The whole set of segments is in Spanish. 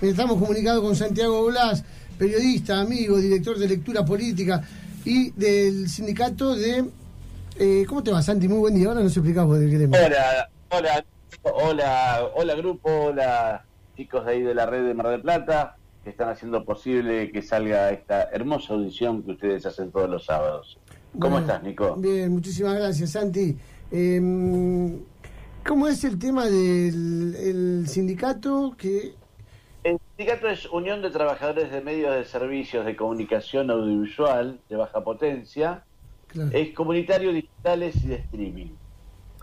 Estamos comunicados con Santiago Blas, periodista, amigo, director de lectura política y del sindicato de... Eh, ¿Cómo te va, Santi? Muy buen día. Ahora nos explicamos del gremio. Hola, hola, hola, hola grupo, hola chicos de ahí de la red de Mar del Plata, que están haciendo posible que salga esta hermosa audición que ustedes hacen todos los sábados. ¿Cómo estás, Nico? Bien, muchísimas gracias, Santi. Em, ¿Cómo es el tema del sindicato que el sindicato es Unión de Trabajadores de Medios de Servicios de Comunicación Audiovisual de baja potencia. Es comunitario digitales y de streaming.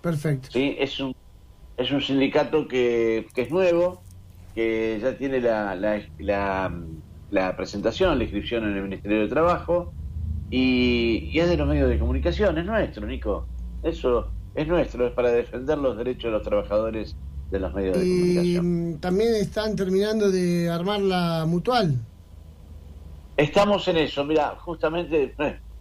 Perfecto. Sí, es un, es un sindicato que, es nuevo, que ya tiene la, la, presentación, la inscripción en el Ministerio de Trabajo y, y es de los medios de comunicación, es nuestro, Nico. Eso es nuestro, es para defender los derechos de los trabajadores de los medios de comunicación. Y también están terminando de armar la mutual. Estamos en eso, mira, justamente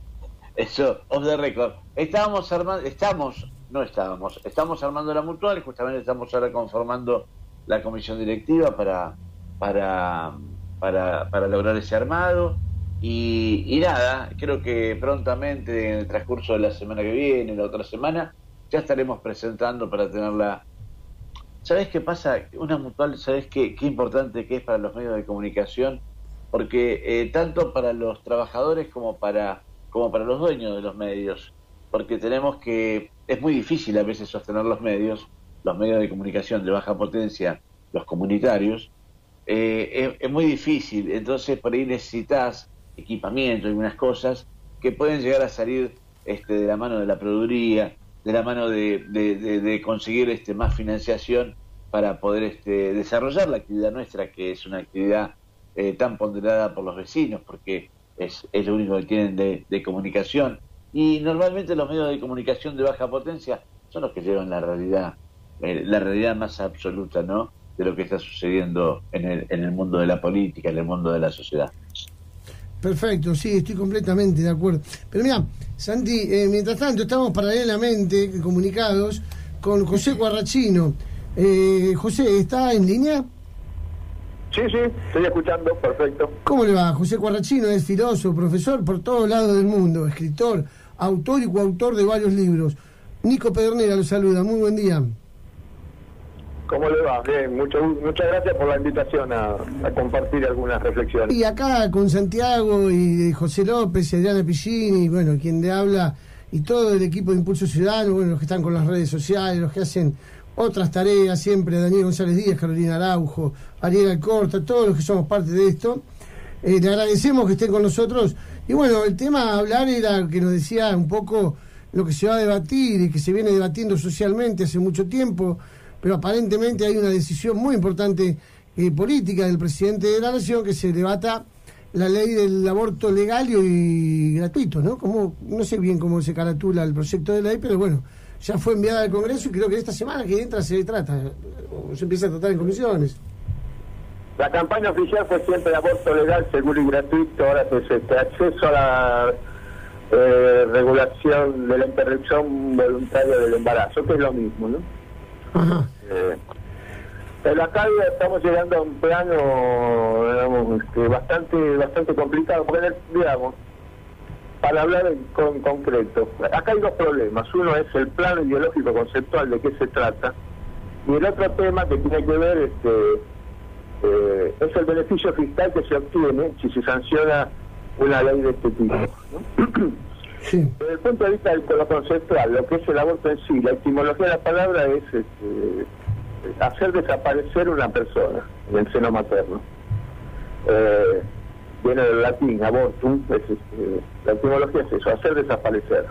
eso, off the record. Estábamos armando, estamos, no estábamos, estamos armando la mutual justamente estamos ahora conformando la comisión directiva para, para, para, para lograr ese armado. Y, y, nada, creo que prontamente, en el transcurso de la semana que viene, la otra semana, ya estaremos presentando para tenerla ¿Sabes qué pasa? Una mutual, ¿sabes qué, importante que es para los medios de comunicación? Porque eh, tanto para los trabajadores como para, como para los dueños de los medios, porque tenemos que, es muy difícil a veces sostener los medios, los medios de comunicación de baja potencia, los comunitarios, eh, es, muy difícil, entonces por ahí necesitas equipamiento y algunas cosas que pueden llegar a salir este, de la mano de la produría, de la mano de, de, conseguir este, más financiación para poder este, desarrollar la actividad nuestra, que es una actividad eh, tan ponderada por los vecinos, porque es, es lo único que tienen de, comunicación. Y normalmente los medios de comunicación de baja potencia son los que llevan la realidad, eh, la realidad más absoluta, ¿no? De lo que está sucediendo en el, en el mundo de la política, en el mundo de la sociedad. Perfecto, sí, estoy completamente de acuerdo. Pero mira, Santi, eh, mientras tanto estamos paralelamente comunicados con José Guarrachino. Eh, José, ¿está en línea? Sí, sí, estoy escuchando, perfecto. ¿Cómo le va? José Guarrachino es filósofo, profesor por todos lados del mundo, escritor, autor y coautor de varios libros. Nico Pedernera lo saluda, muy buen día. ¿Cómo le va? Bien, mucho, muchas gracias por la invitación a, compartir algunas reflexiones. Y acá con Santiago y José López y Adriana Piccini, bueno, quien le habla, y todo el equipo de Impulso Ciudadano, bueno, los que están con las redes sociales, los que hacen otras tareas siempre, Daniel González Díaz, Carolina Araujo, Ariel Alcorta, todos los que somos parte de esto. Eh, le agradecemos que estén con nosotros. Y bueno, el tema a hablar era que nos decía un poco lo que se va a debatir y que se viene debatiendo socialmente hace mucho tiempo pero aparentemente hay una decisión muy importante eh, política del presidente de la Nación que se debata la ley del aborto legal y, gratuito, ¿no? Como, no sé bien cómo se caratula el proyecto de ley, pero bueno, ya fue enviada al Congreso y creo que esta semana que entra se trata, o se empieza a tratar en comisiones. La campaña oficial fue siempre aborto legal, seguro y gratuito, ahora es este acceso a la eh, regulación de la interrupción voluntaria del embarazo, que es lo mismo, ¿no? Eh, pero acá estamos llegando a un plano digamos, este, bastante bastante complicado, porque digamos, para hablar con concreto, acá hay dos problemas. Uno es el plano ideológico conceptual de qué se trata, y el otro tema que tiene que ver este, eh, es el beneficio fiscal que se obtiene si se sanciona una ley de este tipo. Desde el punto de vista del lo conceptual, lo que es el aborto en sí, la etimología de la palabra es este, hacer desaparecer una persona en el seno materno. Eh, viene del latín, abortum, este, la etimología es eso, hacer desaparecer.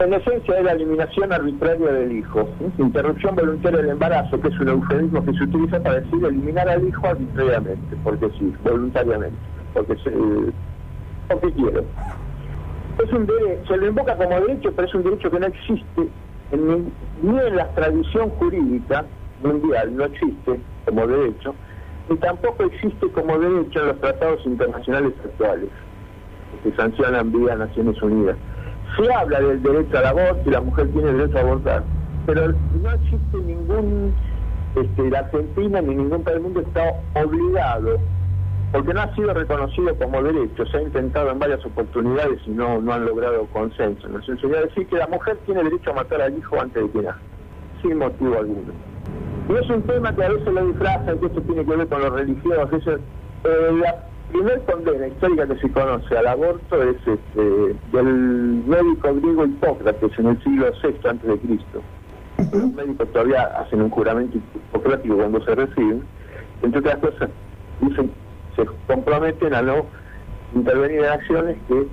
En esencia es la eliminación arbitraria del hijo, interrupción voluntaria del embarazo, que es un eufemismo que se utiliza para decir eliminar al hijo arbitrariamente, porque sí, voluntariamente, porque se, porque quiere es un se lo invoca como derecho, pero es un derecho que no existe en, ni en la tradición jurídica mundial, no existe como derecho, ni tampoco existe como derecho en los tratados internacionales actuales que sancionan vía Naciones Unidas. Se habla del derecho al aborto y la mujer tiene derecho a abortar, pero no existe ningún este, la Argentina ni ningún país del mundo está obligado, porque no ha sido reconocido como derecho, se ha intentado en varias oportunidades y no, no han logrado consenso. Nos enseñó a decir que la mujer tiene derecho a matar al hijo antes de que nazca, sin motivo alguno. Y es un tema que a veces lo disfrazan, que esto tiene que ver con los religiosos. Eso, eh, la primer condena histórica que se conoce al aborto es este, del médico griego Hipócrates en el siglo VI antes de Cristo. Los médicos todavía hacen un juramento hipocrático cuando se reciben. Entre otras cosas, dicen, se comprometen a no intervenir en acciones que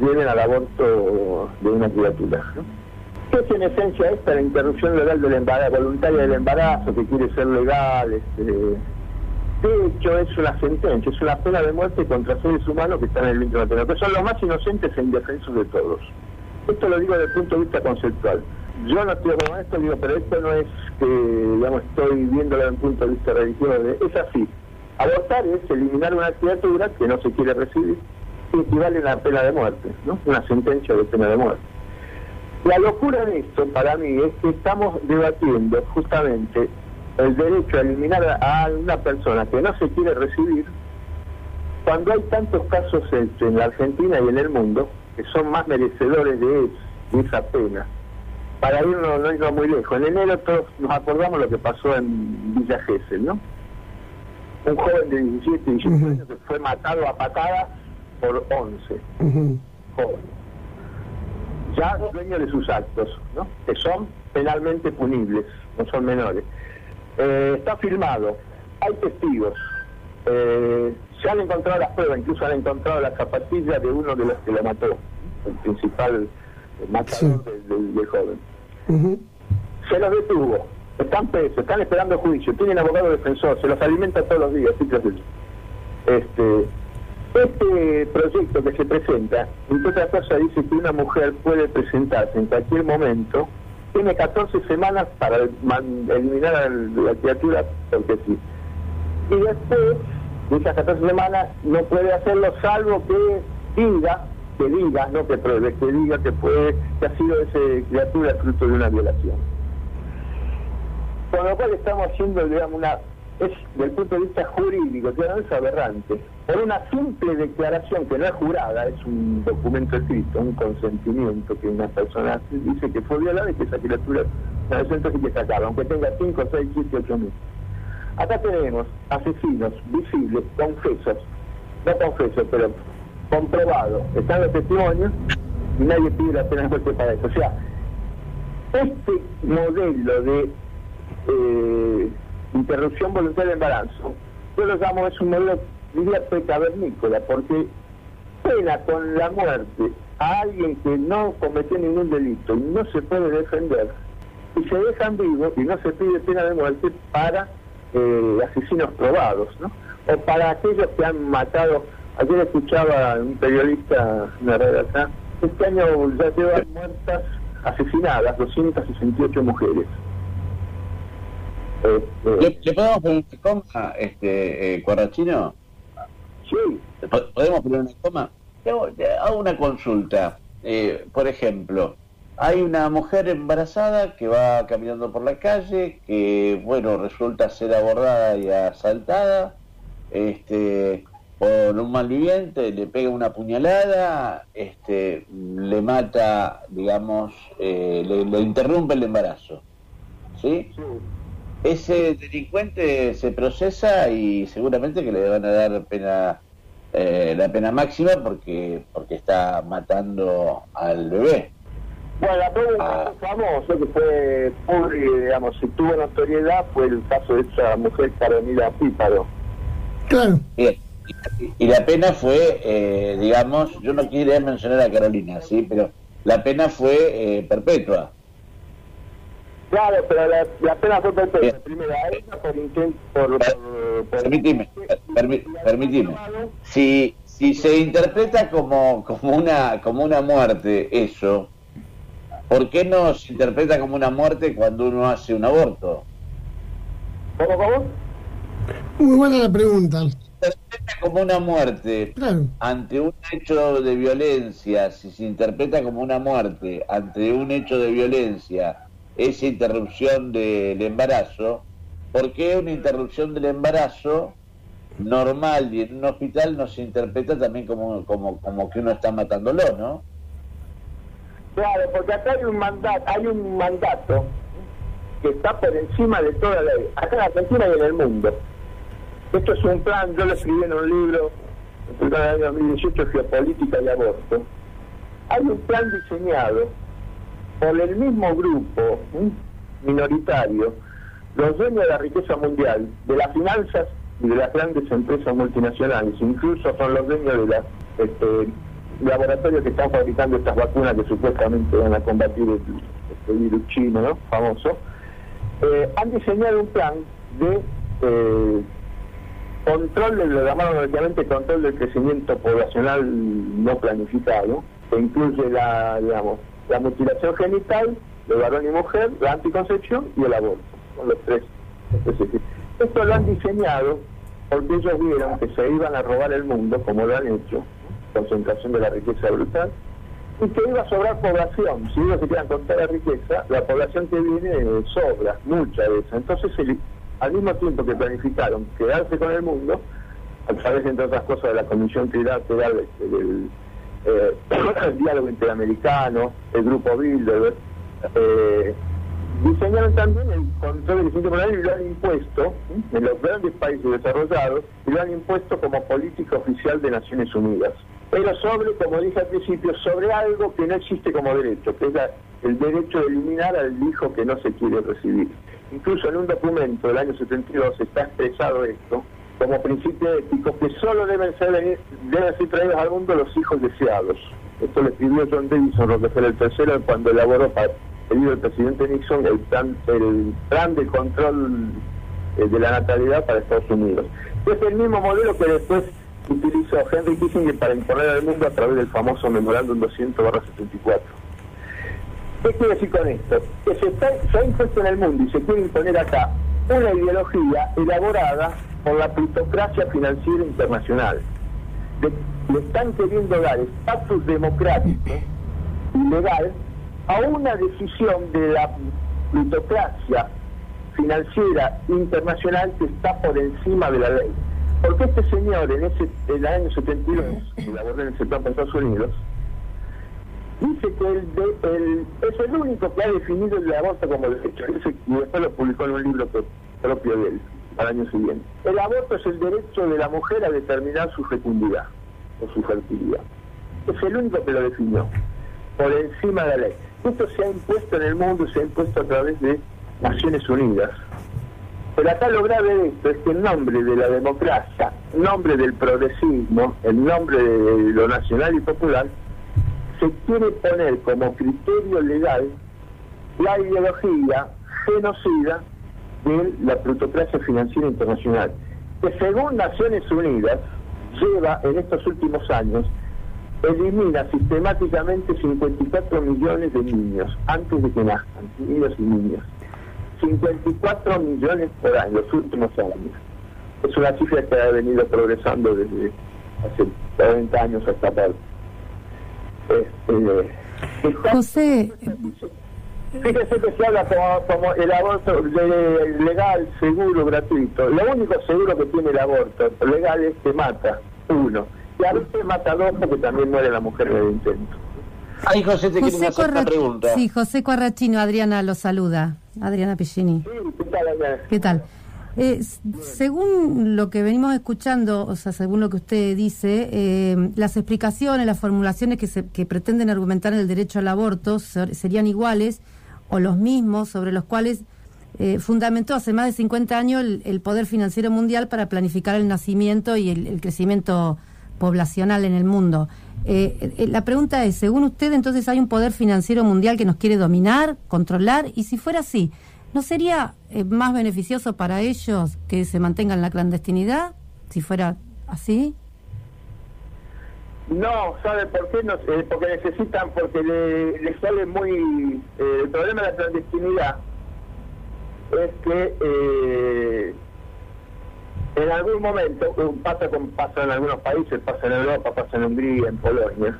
lleven al aborto de una criatura. ¿Qué es en esencia esta? La interrupción legal del embarazo, voluntaria del embarazo, que quiere ser legal. Este, de hecho, es una sentencia, es una pena de muerte contra seres humanos que están en el vientre materno, que son los más inocentes e indefensos de todos. Esto lo digo desde el punto de vista conceptual. Yo no estoy con esto, digo, pero esto no es que, digamos, estoy viéndolo desde un punto de vista religioso. Es así. Abortar es eliminar una criatura que no se quiere recibir y equivale a una pena de muerte, ¿no? Una sentencia de pena de muerte. La locura de esto para mí es que estamos debatiendo justamente el derecho a eliminar a una persona que no se quiere recibir cuando hay tantos casos en la Argentina y en el mundo que son más merecedores de, esa pena. Para irnos, no irnos muy lejos. En enero todos nos acordamos lo que pasó en Villa Gesell, ¿no? Un joven de 17, 18 años que fue matado a patada por 11 jóvenes. Ya dueño de sus actos, ¿no? que son penalmente punibles, no son menores. Eh, está filmado, hay testigos, eh, se han encontrado las pruebas, incluso han encontrado las zapatillas de uno de los que la mató, el principal matador del, joven. Se los detuvo, están presos, están esperando juicio, tienen abogado defensor, se los alimenta todos los días, Este, este proyecto que se presenta, entre otras cosas, dice que una mujer puede presentarse en cualquier momento, tiene 14 semanas para eliminar a la criatura porque sí. Y después de esas 14 semanas no puede hacerlo salvo que diga, que diga, no que pruebe, que diga que puede, que ha sido esa criatura fruto de una violación. Con lo cual estamos haciendo, digamos, una es, del punto de vista jurídico, que es aberrante. Por una simple declaración que no es jurada, es un documento escrito, un consentimiento que una persona dice que fue violada y que esa criatura es entonces que sacarla, aunque tenga 5, 6, 7, 8 mil. Acá tenemos asesinos visibles, confesos, no confesos, pero comprobados, están los testimonios y nadie pide la pena de muerte para eso. O sea, este modelo de eh, interrupción voluntaria de embarazo, yo lo llamo, es un modelo, diría, precavernícola, porque pena con la muerte a alguien que no cometió ningún delito y no se puede defender, y se dejan vivos y no se pide pena de muerte para eh, asesinos probados, ¿no? O para aquellos que han matado, ayer escuchaba un periodista narrar acá, este año ya llevan muertas asesinadas 268 mujeres. Este, ¿Le, podemos poner una coma, este, eh, Cuarachino? Sí. ¿Podemos poner una coma? Hago una consulta. Eh, por ejemplo, hay una mujer embarazada que va caminando por la calle, que, bueno, resulta ser abordada y asaltada, este, por un malviviente, le pega una puñalada, este, le mata, digamos, eh, le, le interrumpe el embarazo. ¿Sí? sí ese delincuente se procesa y seguramente que le van a dar pena eh, la pena máxima porque porque está matando al bebé. Bueno, la pregunta ah. famoso que fue digamos, si tuvo notoriedad fue el caso de esa mujer Carolina Píparo. Claro. Y, la pena fue, eh, digamos, yo no quería mencionar a Carolina, sí, pero la pena fue eh, perpetua. Claro, pero la, la pena fue por la primera esa por intento por, permitime, permitime. Si si se interpreta como como una como una muerte eso, ¿por qué no se interpreta como una muerte cuando uno hace un aborto? ¿Cómo cómo? Muy buena la pregunta. Se interpreta como una muerte ante un hecho de violencia, si se interpreta como una muerte ante un hecho de violencia esa interrupción del embarazo, ¿por qué una interrupción del embarazo normal y en un hospital no se interpreta también como, como, como que uno está matándolo, ¿no? Claro, porque acá hay un mandato, hay un mandato que está por encima de toda ley, acá en Argentina y en el mundo. Esto es un plan, yo lo escribí en un libro, en el año 2018, Geopolítica y Aborto. Hay un plan diseñado por el mismo grupo minoritario, los dueños de la riqueza mundial, de las finanzas y de las grandes empresas multinacionales, incluso son los dueños de los este, laboratorios que están fabricando estas vacunas que supuestamente van a combatir el, este virus chino, ¿no? Famoso, eh, han diseñado un plan de eh, control, lo llamaron control del crecimiento poblacional no planificado, que incluye la, digamos, la mutilación genital de varón y mujer, la anticoncepción y el aborto. Son los tres. Esto lo han diseñado porque ellos vieron que se iban a robar el mundo, como lo han hecho, concentración de la riqueza brutal, y que iba a sobrar población. Si ellos se quedan con toda la riqueza, la población que viene sobra, mucha de esa. Entonces, al mismo tiempo que planificaron quedarse con el mundo, a través, entre otras cosas, de la Comisión Trilateral del eh, el diálogo interamericano, el grupo Bilderberg, eh, diseñaron también el control del crecimiento y lo han impuesto en los grandes países desarrollados y lo han impuesto como política oficial de Naciones Unidas. Pero sobre, como dije al principio, sobre algo que no existe como derecho, que es el derecho de eliminar al hijo que no se quiere recibir. Incluso en un documento del año 72 está expresado esto como principio ético que solo deben ser, deben ser traídos al mundo los hijos deseados. Esto lo escribió John Davidson Rockefeller III cuando elaboró para pedido presidente Nixon el plan, el plan de control eh, de la natalidad para Estados Unidos. Es el mismo modelo que después utilizó Henry Kissinger para imponer al mundo a través del famoso memorándum 200-74. ¿Qué quiere decir con esto? Que se, se ha impuesto en el mundo y se quiere imponer acá una ideología elaborada por la plutocracia financiera internacional. le están queriendo dar estatus democrático y legal a una decisión de la plutocracia financiera internacional que está por encima de la ley. Porque este señor en ese en el año 72, elaboró en ese plan para Estados Unidos, dice que el, es el único que ha definido el aborto como derecho. Y después lo publicó en un libro propio de él, al año siguiente. El aborto es el derecho de la mujer a determinar su fecundidad o su fertilidad. Es el único que lo definió, por encima de la ley. Esto se ha impuesto en el mundo, se ha impuesto a través de Naciones Unidas. Pero acá lo grave de esto es que en nombre de la democracia, en nombre del progresismo, en nombre de lo nacional y popular, se quiere poner como criterio legal la ideología genocida de la plutocracia financiera internacional, que según Naciones Unidas lleva en estos últimos años elimina sistemáticamente 54 millones de niños antes de que nazcan, niños y niñas. 54 millones por año, los últimos años. Es una cifra que ha venido progresando desde hace 40 años hasta ahora. Este, José. Fíjese que se habla como, el aborto legal, seguro, gratuito. Lo único seguro que tiene el aborto legal es que mata, uno y a veces mata dos porque también muere la mujer en el intento. Ay, José, te hacer una pregunta. Sí, José Corrachino, Adriana lo saluda. Adriana Piccini. Sí, ¿qué tal, Adriana? ¿Qué tal? Eh, según lo que venimos escuchando, o sea, según lo que usted dice, eh, las explicaciones, las formulaciones que, se, que pretenden argumentar el derecho al aborto serían iguales o los mismos sobre los cuales eh, fundamentó hace más de 50 años el, poder financiero mundial para planificar el nacimiento y el, crecimiento poblacional en el mundo. Eh, eh, la pregunta es, según usted, entonces hay un poder financiero mundial que nos quiere dominar, controlar, y si fuera así, ¿no sería más beneficioso para ellos que se mantengan la clandestinidad, si fuera así? No, ¿sabe por qué? No, porque necesitan, porque les le sale muy... el problema de la clandestinidad es que en algún momento, pasa, con, pasa en algunos países, pasa en Europa, pasa en Hungría, en Polonia,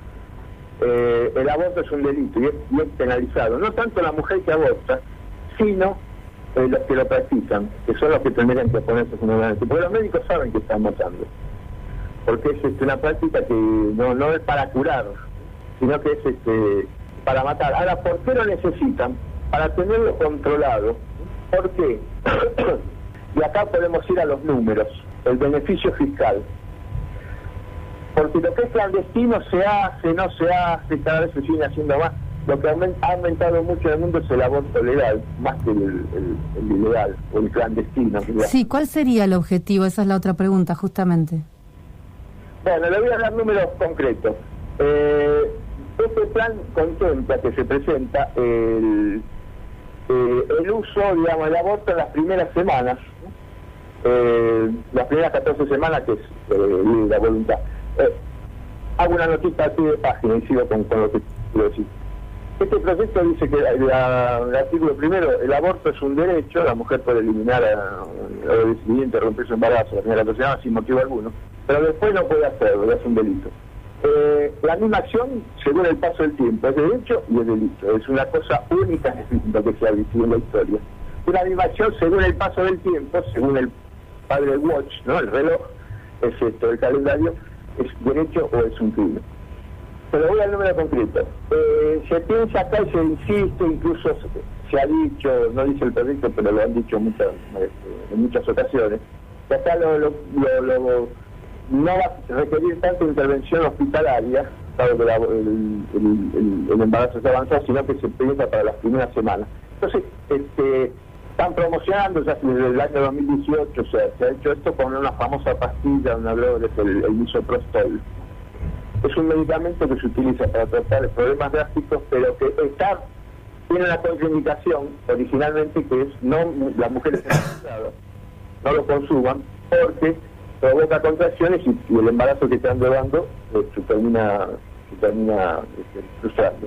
eh, el aborto es un delito y es, penalizado. No tanto la mujer que aborta, sino eh, los que lo practican, que son los que tendrían que ponerse fundamentalmente, porque los médicos saben que están matando, porque es este, una práctica que no, no es para curar, sino que es este, para matar. Ahora, ¿por qué lo necesitan? Para tenerlo controlado. ¿Por qué? y acá podemos ir a los números, el beneficio fiscal. Porque lo que es clandestino se hace, no se hace, cada vez se sigue haciendo más. Lo que ha aumentado mucho en el mundo es el aborto legal, más que el, ilegal o el clandestino. Sí, ¿cuál sería el objetivo? Esa es la otra pregunta, justamente. Bueno, le voy a dar números concretos. Eh, este plan contempla que se presenta el, eh, el uso, digamos, del aborto en las primeras semanas, eh, las primeras 14 semanas, que es la voluntad. Hago una notita aquí de página y sigo con, lo que quiero decir. Este proyecto dice que el, artículo primero, el aborto es un derecho, la mujer puede eliminar o decidir interrumpir su embarazo la primera semana sin motivo alguno, pero después no puede hacerlo, es un delito. Eh, la misma acción según el paso del tiempo, es derecho y es delito, es una cosa única lo que se ha visto en la historia. Una misma acción según el paso del tiempo, según el padre watch, ¿no? el reloj, es esto, el calendario, es derecho o es un crimen. Pero voy al número concreto. Eh, se piensa acá y se insiste, incluso se, ha dicho, no dice el proyecto, pero lo han dicho muchas, eh, en muchas ocasiones, que acá lo, lo, no va a requerir tanta intervención hospitalaria, dado que el, embarazo está avanzado, sino que se piensa para las primeras semanas. Entonces, este, están promocionando ya desde el año 2018, o sea, se ha hecho esto con una famosa pastilla, una droga, el, el misoprostol. Es un medicamento que se utiliza para tratar problemas drásticos, pero que está tiene una contraindicación originalmente que es no las mujeres no lo consuman porque provoca contracciones y, el embarazo que están llevando eh, se termina se termina este, frustrando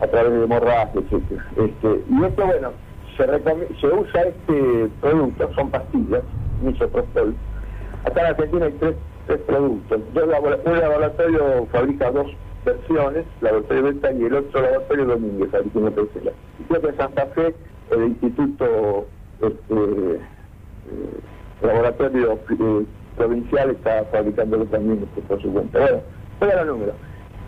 a través de hemorragias etc. Este, y esto bueno se, se usa este producto, son pastillas, misoprostol. Acá en Argentina hay tres, tres productos. un laboratorio fabrica dos versiones, laboratorio Venta y el otro laboratorio Domínguez, tercera. Y creo que en Santa Fe el Instituto este, Laboratorio eh, Provincial está fabricándolo también este, por su cuenta. Bueno, a los números.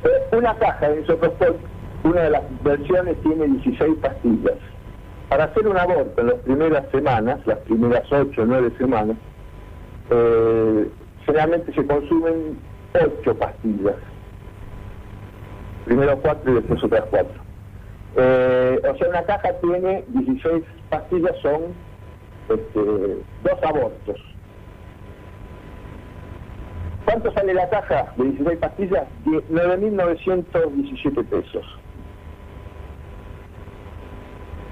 Eh, una caja de misoprostol, una de las versiones tiene 16 pastillas para hacer un aborto en las primeras semanas, las primeras 8 o 9 semanas, eh, generalmente se consumen 8 pastillas. Primero 4 y después otras 4. Eh, o sea, una caja tiene 16 pastillas, son este, dos abortos. ¿Cuánto sale la caja de 16 pastillas? 9.917 pesos.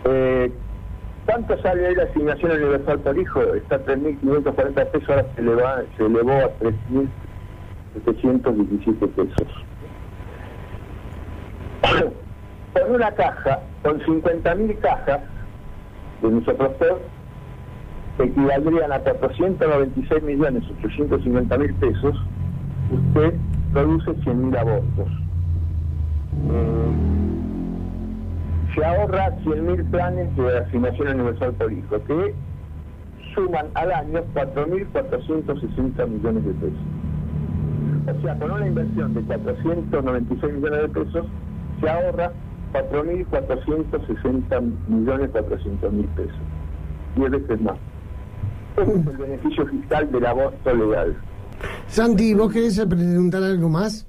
Eh, ¿Cuánto sale la asignación universal por hijo? Está 3.540 pesos, ahora se, elevó, se elevó a 3.717 pesos. Con una caja, con 50.000 cajas de misoprostol, equivaldrían a 496.850.000 pesos, usted produce 100.000 abortos. Eh, se ahorra 100.000 planes de asignación universal por hijo, que suman al año 4.460 millones de pesos. O sea, con una inversión de 496 millones de pesos, se ahorra 4.460 millones 400 mil pesos. Diez veces más. Es el beneficio fiscal del aborto legal. Santi, ¿vos querés preguntar algo más?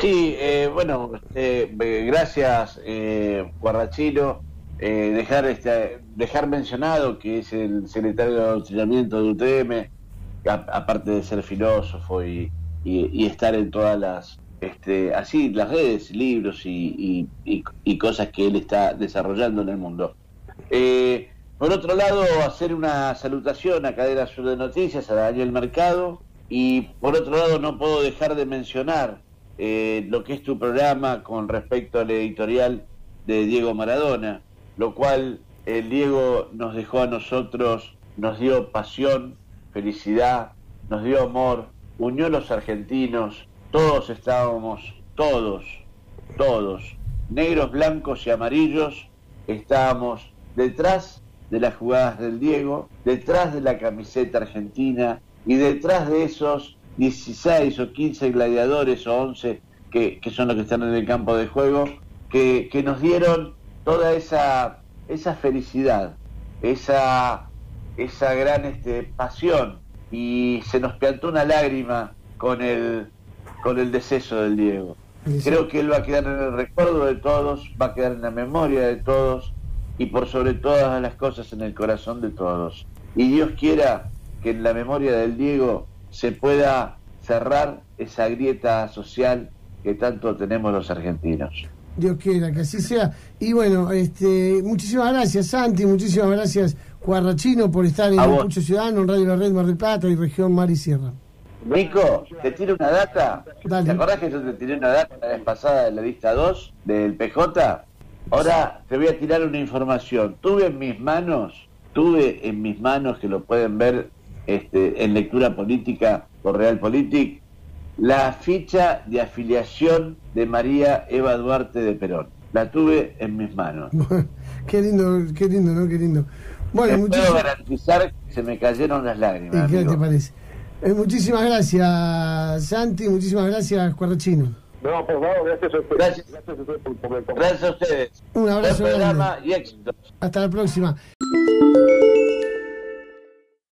Sí, eh, bueno, eh, gracias, eh, Guarrachino. Eh, dejar, este, dejar mencionado que es el secretario de adoctrinamiento de UTM, aparte de ser filósofo y, estar en todas las, este, así, las redes, libros y, cosas que él está desarrollando en el mundo. Por otro lado, hacer una salutación a Cadena Sur de Noticias, a Daniel Mercado, y por otro lado, no puedo dejar de mencionar eh, lo que es tu programa con respecto al editorial de Diego Maradona, lo cual el Diego nos dejó a nosotros, nos dio pasión, felicidad, nos dio amor, unió a los argentinos, todos estábamos, todos, todos, negros, blancos y amarillos, estábamos detrás de las jugadas del Diego, detrás de la camiseta argentina y detrás de esos 16 o 15 gladiadores o 11 que, que son los que están en el campo de juego, que, que nos dieron toda esa, esa felicidad, esa, esa gran este, pasión y se nos piantó una lágrima con el, con el deceso del Diego. Creo que él va a quedar en el recuerdo de todos, va a quedar en la memoria de todos y por sobre todas las cosas en el corazón de todos. Y Dios quiera que en la memoria del Diego se pueda cerrar esa grieta social que tanto tenemos los argentinos. Dios quiera que así sea. Y bueno, este, muchísimas gracias Santi, muchísimas gracias Cuarrachino por estar en el Pucho Ciudadano, en Radio La Red Mar del Plata y Región Mar y Sierra. Nico, te tiro una data. ¿Te acordás que yo te tiré una data la vez pasada de la lista 2 del PJ? Ahora te voy a tirar una información. Tuve en mis manos, tuve en mis manos, que lo pueden ver este, en lectura política por Realpolitik, la ficha de afiliación de María Eva Duarte de Perón. La tuve en mis manos. qué lindo, qué lindo, ¿no? Qué lindo. Bueno, puedo garantizar que se me cayeron las lágrimas. ¿Y qué te parece? Eh, muchísimas gracias, Santi. Muchísimas gracias, Cuarrachino. No, por favor, gracias a ustedes. Gracias, gracias a ustedes por, por Un abrazo. Programa y éxitos. Hasta la próxima.